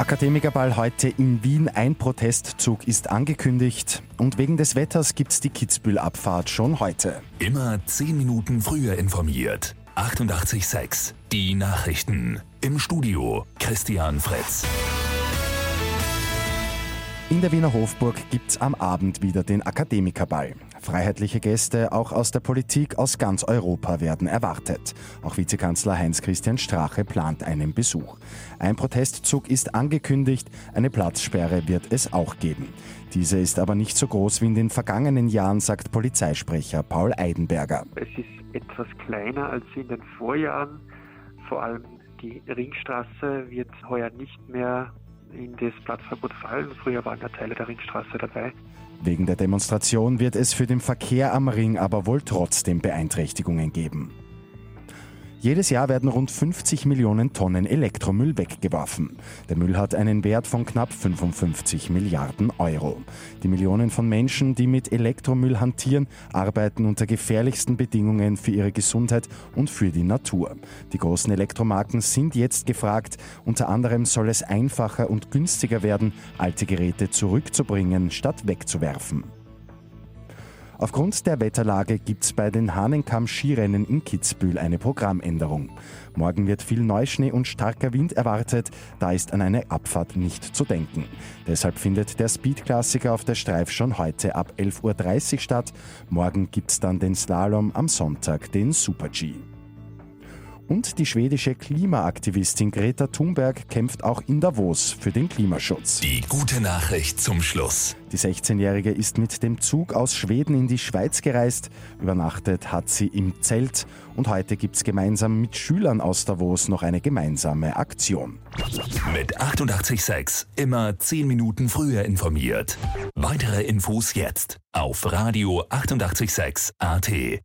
Akademikerball heute in Wien. Ein Protestzug ist angekündigt und wegen des Wetters gibt's die Kitzbühel-Abfahrt schon heute. Immer zehn Minuten früher informiert. 88,6. Die Nachrichten. Im Studio Christian Fritz. In der Wiener Hofburg gibt's am Abend wieder den Akademikerball. Freiheitliche Gäste, auch aus der Politik aus ganz Europa, werden erwartet. Auch Vizekanzler Heinz-Christian Strache plant einen Besuch. Ein Protestzug ist angekündigt, eine Platzsperre wird es auch geben. Diese ist aber nicht so groß wie in den vergangenen Jahren, sagt Polizeisprecher Paul Eidenberger. Es ist etwas kleiner als in den Vorjahren. Vor allem die Ringstraße wird heuer nicht mehr in das Platzverbot fallen. Früher waren ja Teile der Ringstraße dabei. Wegen der Demonstration wird es für den Verkehr am Ring aber wohl trotzdem Beeinträchtigungen geben. Jedes Jahr werden rund 50 Millionen Tonnen Elektromüll weggeworfen. Der Müll hat einen Wert von knapp 55 Milliarden Euro. Die Millionen von Menschen, die mit Elektromüll hantieren, arbeiten unter gefährlichsten Bedingungen für ihre Gesundheit und für die Natur. Die großen Elektromarken sind jetzt gefragt. Unter anderem soll es einfacher und günstiger werden, alte Geräte zurückzubringen, statt wegzuwerfen. Aufgrund der Wetterlage gibt es bei den Hahnenkamm-Skirennen in Kitzbühel eine Programmänderung. Morgen wird viel Neuschnee und starker Wind erwartet, da ist an eine Abfahrt nicht zu denken. Deshalb findet der Speed-Klassiker auf der Streif schon heute ab 11.30 Uhr statt. Morgen gibt es dann den Slalom, am Sonntag den Super-G. Und die schwedische Klimaaktivistin Greta Thunberg kämpft auch in Davos für den Klimaschutz. Die gute Nachricht zum Schluss. Die 16-Jährige ist mit dem Zug aus Schweden in die Schweiz gereist. Übernachtet hat sie im Zelt. Und heute gibt es gemeinsam mit Schülern aus Davos noch eine gemeinsame Aktion. Mit 886 immer 10 Minuten früher informiert. Weitere Infos jetzt auf Radio 886 AT.